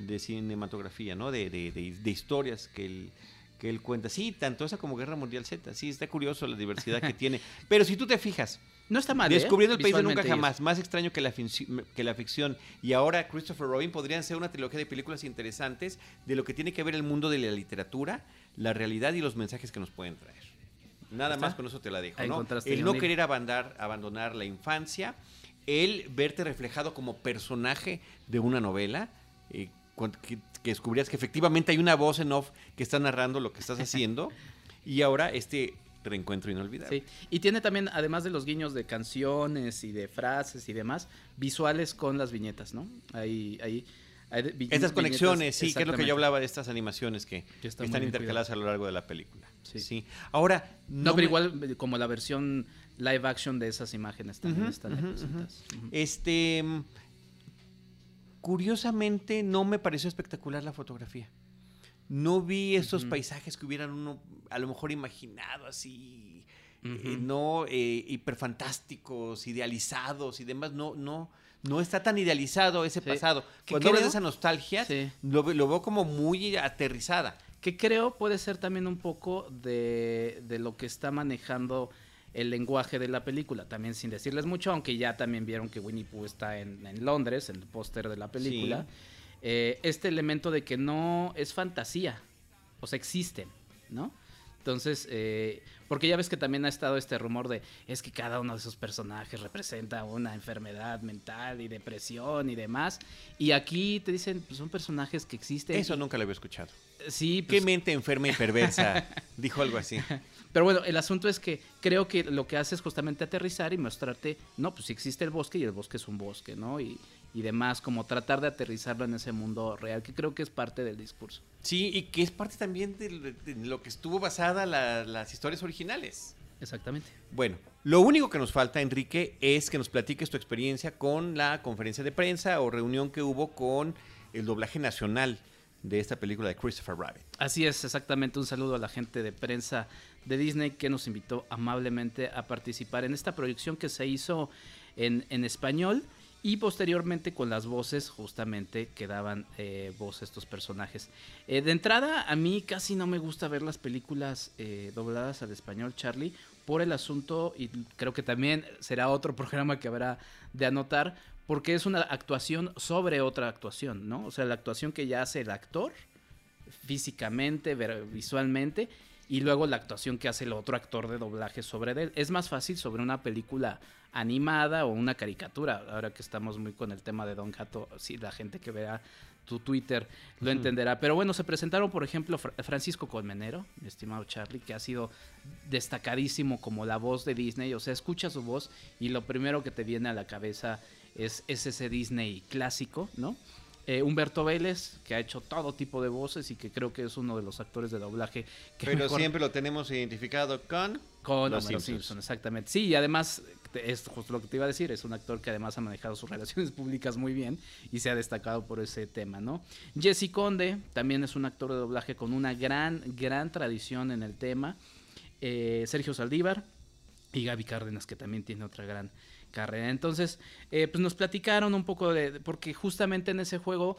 de cinematografía, ¿no? De, de, de, historias que él, que él cuenta. Sí, tanto esa como Guerra Mundial Z. Sí, está curioso la diversidad que tiene. Pero si tú te fijas, no está mal. ¿eh? Descubriendo el país de nunca jamás, más extraño que la, que la ficción. Y ahora Christopher Robin podrían ser una trilogía de películas interesantes de lo que tiene que ver el mundo de la literatura, la realidad y los mensajes que nos pueden traer. Nada más con eso te la dejo, ¿no? El no querer abandonar, abandonar la infancia, el verte reflejado como personaje de una novela, eh, que, que descubrías que efectivamente hay una voz en off que está narrando lo que estás haciendo. y ahora este reencuentro inolvidable. Sí. Y tiene también, además de los guiños de canciones y de frases y demás, visuales con las viñetas, ¿no? Ahí, ahí, Estas conexiones, sí, que es lo que yo hablaba de estas animaciones que están intercaladas a lo largo de la película. Sí. Ahora. No, pero igual como la versión live action de esas imágenes también están representadas. Este. Curiosamente, no me pareció espectacular la fotografía no vi esos paisajes que hubieran uno a lo mejor imaginado así, eh, no eh, hiperfantásticos, idealizados y demás. No, no, no está tan idealizado ese pasado. Cuando hablas de esa nostalgia, lo, veo como muy aterrizada. Que creo puede ser también un poco de, de lo que está manejando el lenguaje de la película, también sin decirles mucho, aunque ya también vieron que Winnie Pooh está en, en Londres, en el póster de la película. Eh, este elemento de que no es fantasía, o sea, existen, ¿no? Entonces, eh, porque ya ves que también ha estado este rumor de es que cada uno de esos personajes representa una enfermedad mental y depresión y demás. Y aquí te dicen, pues son personajes que existen. Eso nunca lo había escuchado. Sí, pues... Qué mente enferma y perversa, dijo algo así. Pero bueno, el asunto es que creo que lo que hace es justamente aterrizar y mostrarte, no, pues si existe el bosque y el bosque es un bosque, ¿no? Y, y demás, como tratar de aterrizarlo en ese mundo real, que creo que es parte del discurso. Sí, y que es parte también de, lo que estuvo basada las historias originales. Exactamente. Bueno, lo único que nos falta, Enrique, es que nos platiques tu experiencia con la conferencia de prensa o reunión que hubo con el doblaje nacional de esta película de Christopher Rabbit. Así es, exactamente. Un saludo a la gente de prensa de Disney que nos invitó amablemente a participar en esta proyección que se hizo en, en español y posteriormente con las voces justamente que daban eh, voz estos personajes. Eh, de entrada, a mí casi no me gusta ver las películas eh, dobladas al español, Charlie, por el asunto, y creo que también será otro programa que habrá de anotar, porque es una actuación sobre otra actuación, ¿no? O sea, la actuación que ya hace el actor, físicamente, visualmente, y luego la actuación que hace el otro actor de doblaje sobre él. Es más fácil sobre una película animada o una caricatura, ahora que estamos muy con el tema de Don Gato, si la gente que vea tu Twitter lo entenderá. Pero bueno, se presentaron, por ejemplo, Francisco Colmenero, mi estimado Charlie, que ha sido destacadísimo como la voz de Disney. O sea, escucha su voz y lo primero que te viene a la cabeza es, ese Disney clásico, ¿no? Eh, Humberto Vélez, que ha hecho todo tipo de voces y que creo que es uno de los actores de doblaje que Pero siempre lo tenemos identificado con... Con los Simpsons. exactamente. Sí, y además es justo lo que te iba a decir, es un actor que además ha manejado sus relaciones públicas muy bien y se ha destacado por ese tema, ¿no? Jesse Conde también es un actor de doblaje con una gran, gran tradición en el tema. Eh, Sergio Saldívar y Gaby Cárdenas, que también tiene otra gran carrera. Entonces, eh, pues nos platicaron un poco de, porque justamente en ese juego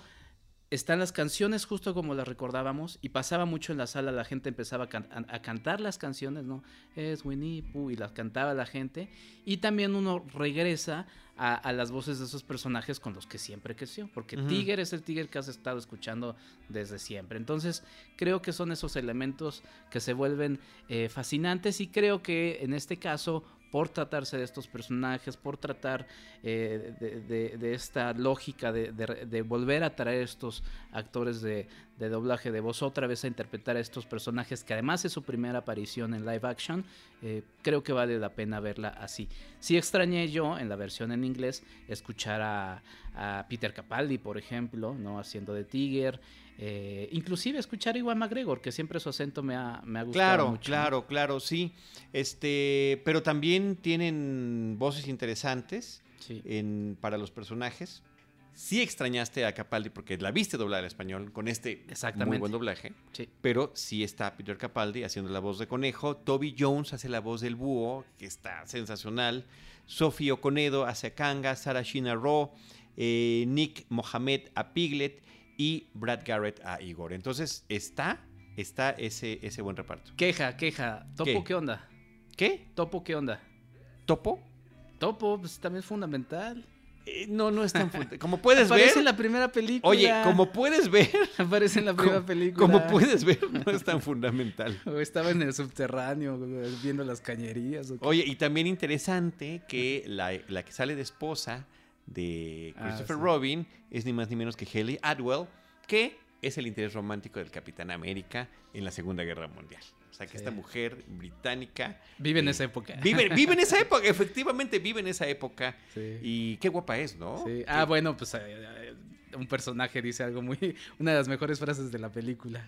están las canciones justo como las recordábamos y pasaba mucho en la sala, la gente empezaba a, cantar las canciones, ¿no? Es Winnie Pooh y las cantaba la gente y también uno regresa a, las voces de esos personajes con los que siempre creció, porque Tiger es el Tiger que has estado escuchando desde siempre. Entonces creo que son esos elementos que se vuelven eh, fascinantes y creo que en este caso por tratarse de estos personajes, por tratar eh, de, esta lógica de, volver a traer estos actores de, doblaje de voz otra vez a interpretar a estos personajes, que además es su primera aparición en live action, eh, creo que vale la pena verla así. Sí extrañé yo en la versión en inglés escuchar a, a Peter Capaldi, por ejemplo, no haciendo de Tiger. Eh, inclusive escuchar a Iwan McGregor, que siempre su acento me ha, me ha gustado claro, mucho. Claro, claro, sí. Este, pero también tienen voces interesantes para los personajes. Sí extrañaste a Capaldi porque la viste doblar al español con este muy buen doblaje. Pero sí está Peter Capaldi haciendo la voz de conejo. Toby Jones hace la voz del búho, que está sensacional. Sophie Oconedo hace a Kanga, Sarah Shina Raw, eh, Nick Mohamed a Piglet y Brad Garrett a Igor. Entonces está, está ese, ese buen reparto. Queja, queja. ¿Topo qué, onda? ¿Qué? ¿Topo qué onda? ¿Topo? Topo, pues también es fundamental. Eh, no, no es tan fundamental. Como puedes ver. Aparece en la primera película. Oye, como puedes ver. Aparece en la primera película. Como puedes ver, no es tan fundamental. O estaba en el subterráneo viendo las cañerías. Oye, y también interesante que la, la que sale de esposa de ah, Christopher Robin es ni más ni menos que Haley Atwell, que es el interés romántico del Capitán América en la Segunda Guerra Mundial. O sea, que esta mujer británica... Vive en eh, esa época. Vive, vive, en esa época, efectivamente vive en esa época. Y qué guapa es, ¿no? Ah, bueno, pues eh, eh, un personaje dice algo muy... Una de las mejores frases de la película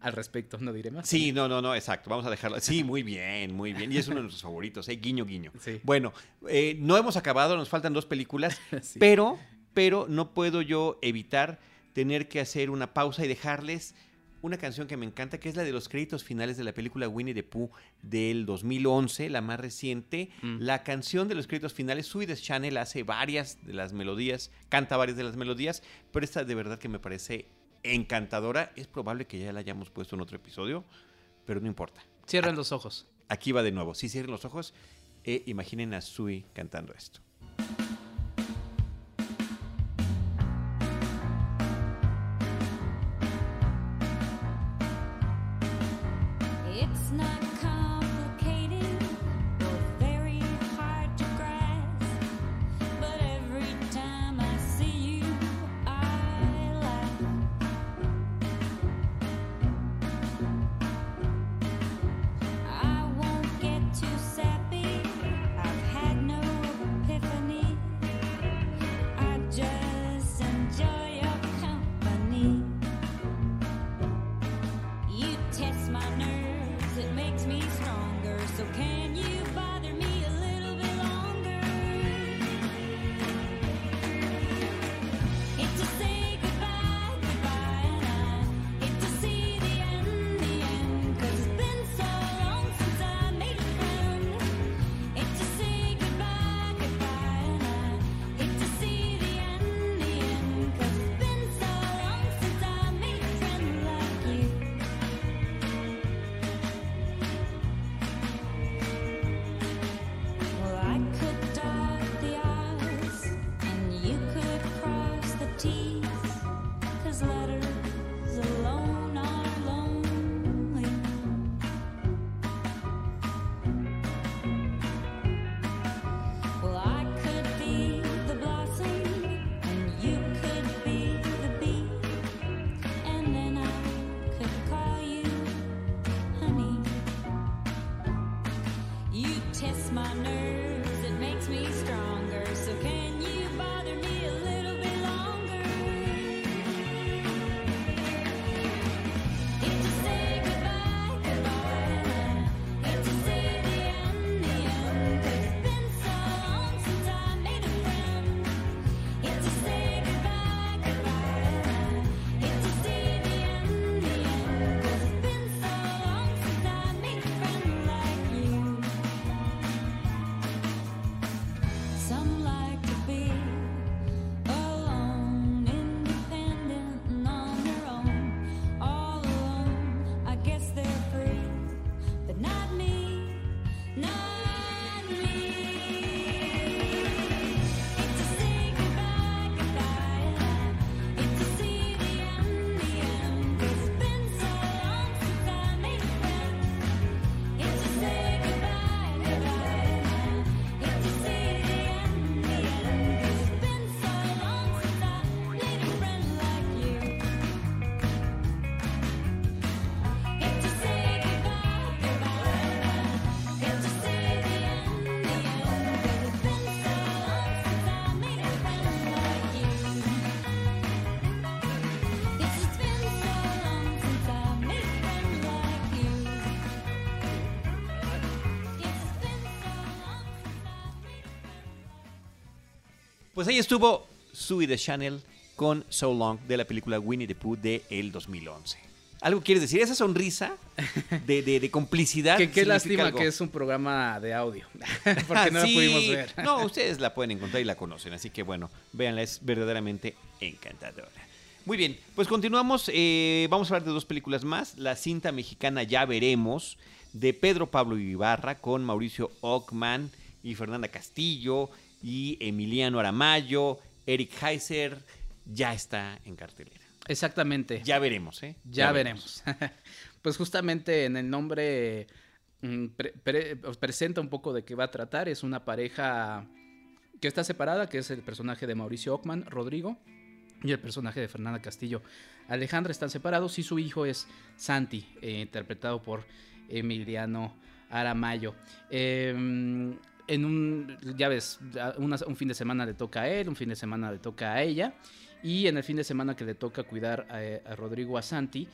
al respecto, no diré más. Sí, no, no, no, exacto. Vamos a dejarlo. Sí, muy bien, muy bien. Y es uno de nuestros favoritos, ¿eh? Guiño, guiño. Bueno, eh, no hemos acabado, nos faltan dos películas, pero, pero no puedo yo evitar tener que hacer una pausa y dejarles una canción que me encanta, que es la de los créditos finales de la película Winnie the Pooh del 2011, la más reciente. Mm. La canción de los créditos finales, Sweetest Channel hace varias de las melodías, canta varias de las melodías, pero esta de verdad que me parece encantadora. Es probable que ya la hayamos puesto en otro episodio, pero no importa. Cierren los ojos. Aquí va de nuevo. Si cierren los ojos, e imaginen a Sui cantando esto. Pues ahí estuvo Sui the Channel con So Long de la película Winnie the Pooh de el 2011. ¿Algo quieres decir? Esa sonrisa de, de- de complicidad. Que qué lástima algo. que es un programa de audio. Porque no Sí, lo pudimos ver. No, ustedes la pueden encontrar y la conocen. Así que bueno, véanla, es verdaderamente encantadora. Muy bien, pues continuamos. eh, vamos a hablar de dos películas más. La cinta mexicana Ya Veremos, de Pedro Pablo Ibarra, con Mauricio Ockman y Fernanda Castillo y Emiliano Aramayo, Eric Heiser. Ya está en cartelera. Exactamente. Ya veremos, ¿eh? Ya, veremos. pues justamente en el nombre mm, pre- pre- os presenta un poco de qué va a tratar. Es una pareja que está separada, que es el personaje de Mauricio Ockman, Rodrigo, y el personaje de Fernanda Castillo. Alejandra están separados y su hijo es Santi, eh, interpretado por Emiliano Aramayo. Eh, en un, ya ves, un fin de semana le toca a él, un fin de semana le toca a ella. Y en el fin de semana que le toca cuidar a, Rodrigo a Santi,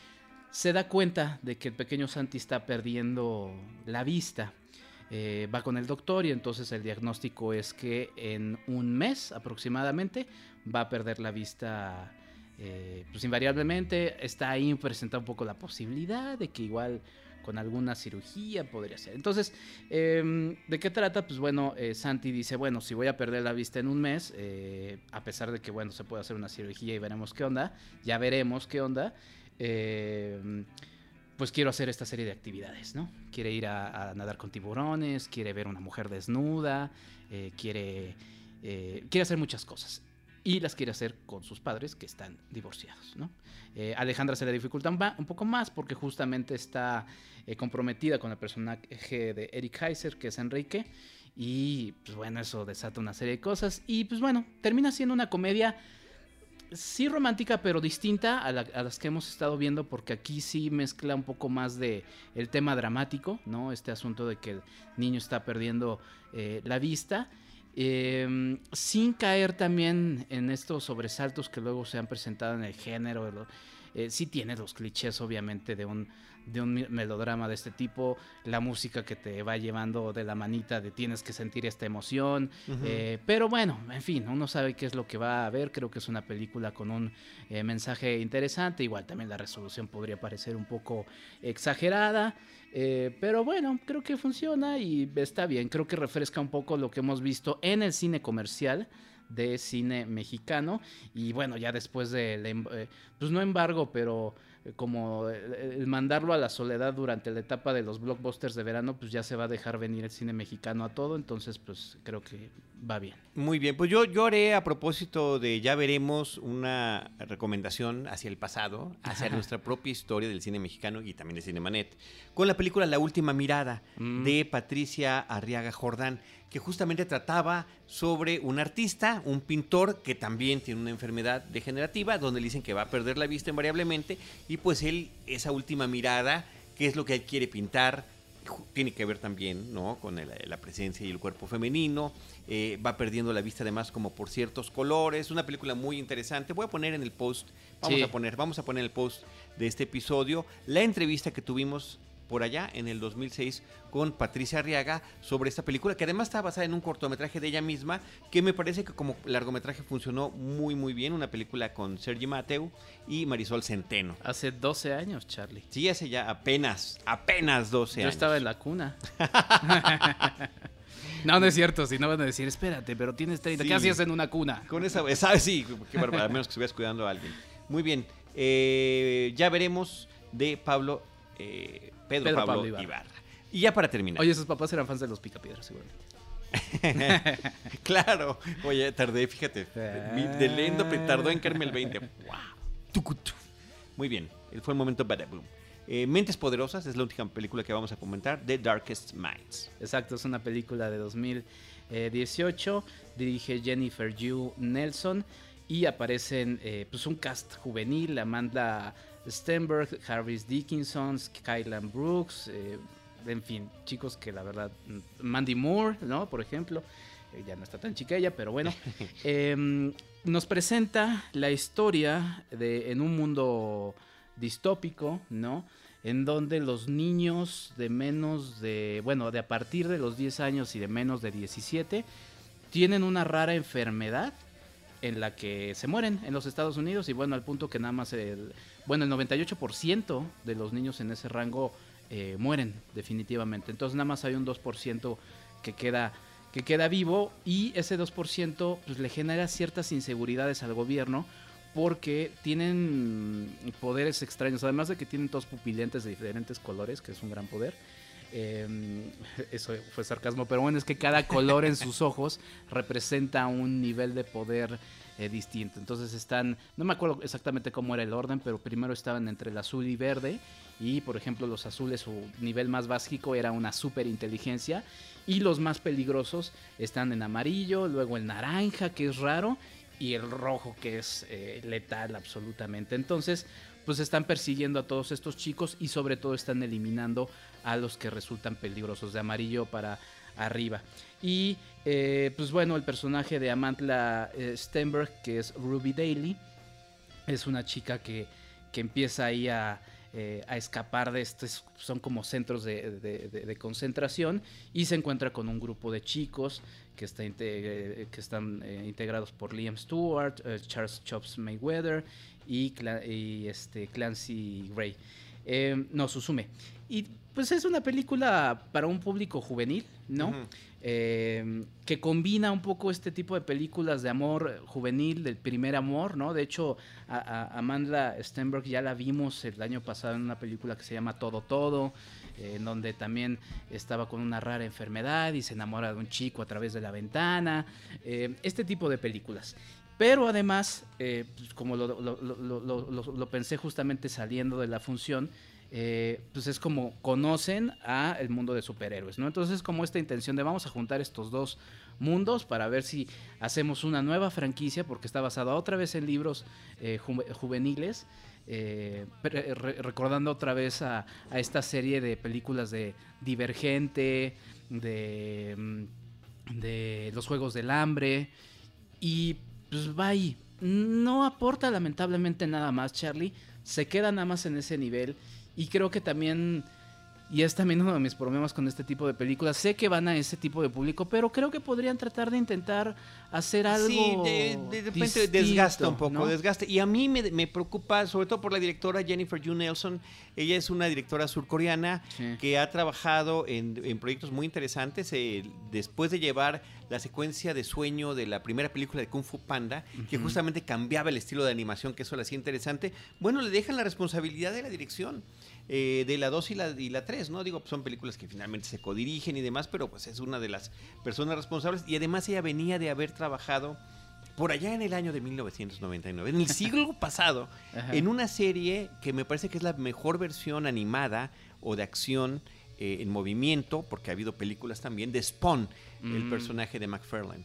se da cuenta de que el pequeño Santi está perdiendo la vista. Eh, va con el doctor y entonces el diagnóstico es que en un mes aproximadamente va a perder la vista. eh, pues invariablemente está ahí presenta un poco la posibilidad de que igual con alguna cirugía podría ser. Entonces, eh, ¿de qué trata? Pues bueno, eh, Santi dice, bueno, si voy a perder la vista en un mes, eh, a pesar de que, bueno, se puede hacer una cirugía y veremos qué onda, ya veremos qué onda, eh, pues quiero hacer esta serie de actividades, ¿no? Quiere ir a, a nadar con tiburones, quiere ver una mujer desnuda, eh, quiere, quiere hacer muchas cosas. Y las quiere hacer con sus padres que están divorciados. Eh, Alejandra se le dificulta un, poco más porque justamente está eh, comprometida con el personaje de Eric Heiser, que es Enrique. Y pues bueno, eso desata una serie de cosas. Y pues bueno, termina siendo una comedia sí romántica, pero distinta a, la- las que hemos estado viendo, porque aquí sí mezcla un poco más de el tema dramático, ¿no? Este asunto de que el niño está perdiendo eh, la vista. Eh, sin caer también en estos sobresaltos que luego se han presentado en el género. eh, sí tiene los clichés, obviamente, de un, de un melodrama de este tipo. La música que te va llevando de la manita de tienes que sentir esta emoción. eh, pero bueno, en fin, uno sabe qué es lo que va a ver. Creo que es una película con un eh, mensaje interesante. Igual también la resolución podría parecer un poco exagerada. eh, pero bueno, creo que funciona y está bien. Creo que refresca un poco lo que hemos visto en el cine comercial de cine mexicano. Y bueno, ya después de, pues no embargo, pero eh, como el, el mandarlo a la soledad durante la etapa de los blockbusters de verano, pues ya se va a dejar venir el cine mexicano a todo. Entonces, pues creo que va bien. Muy bien, pues yo, yo haré a propósito de ya veremos una recomendación hacia el pasado, hacia nuestra propia historia del cine mexicano y también de Cinemanet, con la película La Última Mirada Mm. de Patricia Arriaga Jordán, que justamente trataba sobre un artista, un pintor que también tiene una enfermedad degenerativa, donde le dicen que va a perder la vista invariablemente, y pues él, esa última mirada, qué es lo que él quiere pintar, tiene que ver también ¿no? con el- la presencia y el cuerpo femenino. eh, va perdiendo la vista además como por ciertos colores. Una película muy interesante. Voy a poner en el post, vamos Sí. a poner, vamos a poner en el post de este episodio la entrevista que tuvimos por allá en el 2006 con Patricia Arriaga sobre esta película que además está basada en un cortometraje de ella misma que me parece que como largometraje funcionó muy muy bien una película con Sergi Mateu y Marisol Centeno Hace 12 años, Charlie. sí hace ya apenas apenas 12 Yo años estaba en la cuna. no, no es cierto. Si no van a decir, espérate, pero tienes 30. Sí. ¿Qué hacías en una cuna? Con esa, esa sí, qué barbaridad, a menos que estuvieras cuidando a alguien. Muy bien, eh, ya veremos de Pablo, eh, Pedro, Pedro Pablo, Pablo Ibarra. Ibarra. Y ya para terminar. Oye, sus papás eran fans de los picapiedras, seguramente. claro, oye, tardé, fíjate, de pe- tardó en caerme el 20. ¡Wow! Muy bien, fue el momento badaboom. Eh, Mentes Poderosas es la última película que vamos a comentar, The Darkest Minds. Exacto, es una película de 2018. Dirige Jennifer Yu Nelson. Y aparecen eh, pues un cast juvenil: Amanda Stenberg, Harris Dickinson, Kylan Brooks. eh, en fin, chicos que la verdad. mm, Mandy Moore, ¿no? Por ejemplo. eh, ya no está tan chica ella, pero bueno. Em, nos presenta la historia de en un mundo distópico, ¿no? En donde los niños de menos de, bueno, de a partir de los 10 años y de menos de 17, tienen una rara enfermedad en la que se mueren en los Estados Unidos y bueno, al punto que nada más el, bueno, el 98% de los niños en ese rango eh, mueren definitivamente. Entonces nada más hay un 2% que queda que queda vivo y ese 2% pues, le genera ciertas inseguridades al gobierno porque tienen poderes extraños, además de que tienen todos pupilentes de diferentes colores, que es un gran poder. Eh, eso fue sarcasmo, pero bueno, es que cada color en sus ojos representa un nivel de poder eh, distinto. Entonces están, no me acuerdo exactamente cómo era el orden, pero primero estaban entre el azul y verde. Y por ejemplo, los azules, su nivel más básico era una super inteligencia. Y los más peligrosos están en amarillo, luego el naranja, que es raro, y el rojo, que es eh, letal absolutamente. Entonces, pues están persiguiendo a todos estos chicos y sobre todo están eliminando a los que resultan peligrosos, de amarillo para arriba. Y eh, pues bueno, el personaje de Amantla eh, Stenberg, que es Ruby Daly, es una chica que, que empieza ahí a, eh, escapar de estos, son como centros de, concentración, y se encuentra con un grupo de chicos que, está que están integrados por Liam Stewart, Charles Chops Mayweather y, este, Clancy Gray. Eh, no, Susume. Y pues es una película para un público juvenil, ¿no? Eh, que combina un poco este tipo de películas de amor juvenil, del primer amor, ¿no? De hecho, a, a- Amanda Stenberg ya la vimos el año pasado en una película que se llama Todo Todo, eh, en donde también estaba con una rara enfermedad y se enamora de un chico a través de la ventana, eh, este tipo de películas. Pero además, eh, pues, como lo pensé justamente saliendo de la función, eh, pues es como conocen a el mundo de superhéroes, ¿no? Entonces es como esta intención de vamos a juntar estos dos mundos para ver si hacemos una nueva franquicia, porque está basada otra vez en libros eh, ju- juveniles, eh, recordando otra vez a, a esta serie de películas de Divergente, de, mm, de Los Juegos del Hambre, y pues va ahí. No aporta lamentablemente nada más, Charlie. Se queda nada más en ese nivel. Y creo que también, y es también uno de mis problemas con este tipo de películas, sé que van a ese tipo de público, pero creo que podrían tratar de intentar hacer algo. Sí, de, de repente distinto, desgasta un poco, ¿no? desgasta. Y a mí me, me preocupa, sobre todo por la directora Jennifer Yu Nelson. Ella es una directora surcoreana Sí. que ha trabajado en, en proyectos muy interesantes. eh, después de llevar la secuencia de sueño de la primera película de Kung Fu Panda, que justamente cambiaba el estilo de animación, que eso la hacía interesante, bueno, le dejan la responsabilidad de la dirección. Eh, de la 2 y la, y la 3, ¿no? Digo, pues son películas que finalmente se codirigen y demás, pero pues es una de las personas responsables. Y además ella venía de haber trabajado por allá en el año de 1999, en el siglo pasado, en una serie que me parece que es la mejor versión animada o de acción eh, en movimiento, porque ha habido películas también, de Spawn, el Mm. personaje de McFarlane.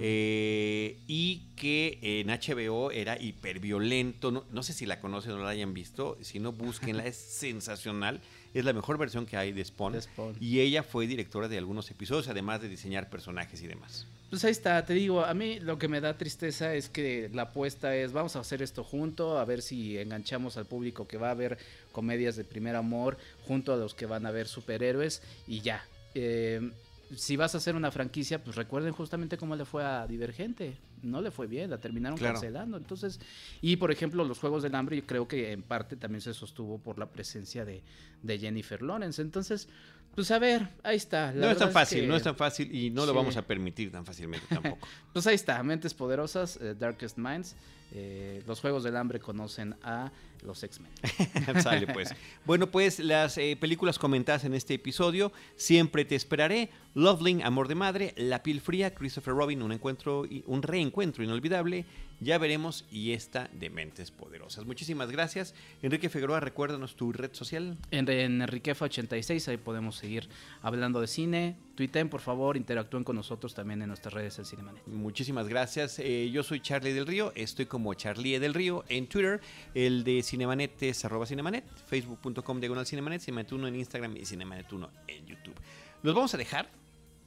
Eh, y que en HBO era hiperviolento. No, no sé si la conocen o la hayan visto. Si no, búsquenla. es sensacional. es la mejor versión que hay de Spawn. De Spawn. Y ella fue directora de algunos episodios, además de diseñar personajes y demás. Pues ahí está, te digo, a mí lo que me da tristeza es que la apuesta es vamos a hacer esto junto, a ver si enganchamos al público que va a ver comedias de primer amor, junto a los que van a ver superhéroes y ya. Eh, si vas a hacer una franquicia, pues recuerden justamente cómo le fue a Divergente. No le fue bien, la terminaron Claro. cancelando. Entonces, y por ejemplo, los Juegos del Hambre, yo creo que en parte también se sostuvo por la presencia de, de Jennifer Lawrence. Entonces, pues a ver, ahí está. La no es tan fácil, que- no es tan fácil y no lo vamos a permitir tan fácilmente tampoco. Pues ahí está, Mentes Poderosas, eh, Darkest Minds. eh, los Juegos del Hambre conocen a los X-Men. Sale pues. Bueno, pues las eh, películas comentadas en este episodio, Siempre te esperaré, Loveling, Amor de Madre, La piel fría, Christopher Robin, un encuentro un reencuentro inolvidable, Ya veremos y esta de Mentes Poderosas. Muchísimas gracias. Enrique Figueroa, recuérdanos tu red social. En, en Enriquefa86, ahí podemos seguir hablando de cine. Tuiten, por favor, interactúen con nosotros también en nuestras redes del Cinemanet. Muchísimas gracias. Eh, yo soy Charlie del Río, estoy como Charlie del Río en Twitter. El de Cinemanet es arroba Cinemanet, facebook.com diagonal Cinemanet, Cinemanet1 en Instagram y Cinemanet1 en YouTube. Los vamos a dejar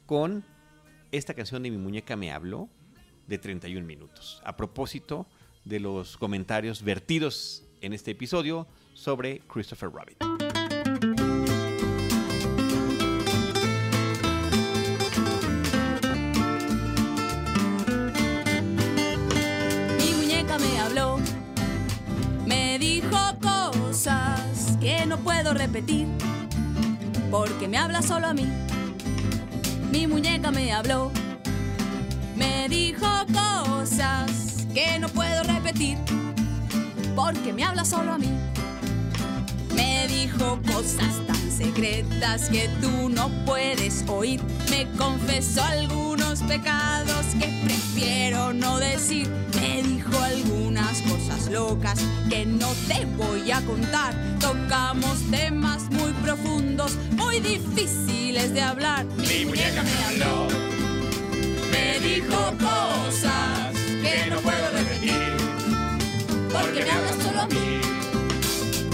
con esta canción de Mi Muñeca Me Habló de 31 minutos. A propósito de los comentarios vertidos en este episodio sobre Christopher Robin. Mi muñeca me habló, me dijo cosas que no puedo repetir, porque me habla solo a mí. Mi muñeca me habló, me dijo cosas que no puedo repetir, porque me habla solo a mí. Me dijo cosas tan secretas que tú no puedes oír. Me confesó algunos pecados que prefiero no decir. Me dijo algunas cosas locas que no te voy a contar. Tocamos temas muy profundos, muy difíciles de hablar. Mi muñeca me habló, dijo cosas que no puedo repetir, porque me habla solo a mí.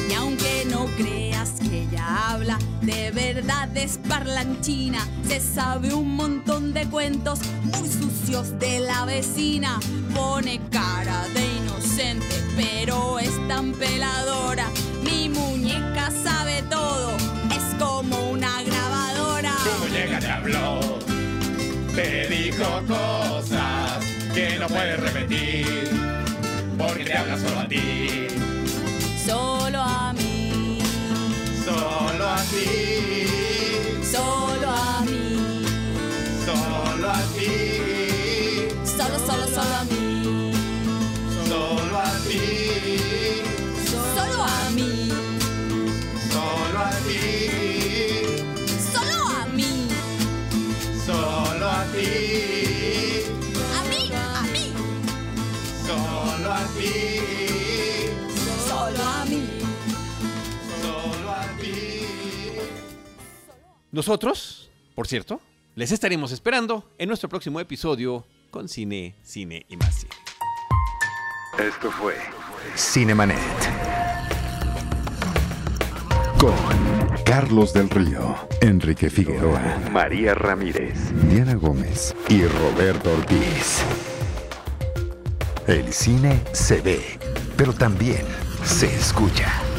Y aunque no creas que ella habla, de verdad es parlanchina. Se sabe un montón de cuentos muy sucios de la vecina. Pone cara de inocente, pero es tan peladora. Mi muñeca sabe todo, es como una grabadora. Tu muñeca te habló, te cosas que no puedes repetir, porque te habla solo a ti, Solo a mí, solo a ti, solo Nosotros, por cierto, les estaremos esperando en nuestro próximo episodio con Cine, Cine y más Cine. Esto fue Cinemanet. Con Carlos del Río, Enrique Figueroa, María Ramírez, Diana Gómez y Roberto Ortiz. El cine se ve, pero también se escucha.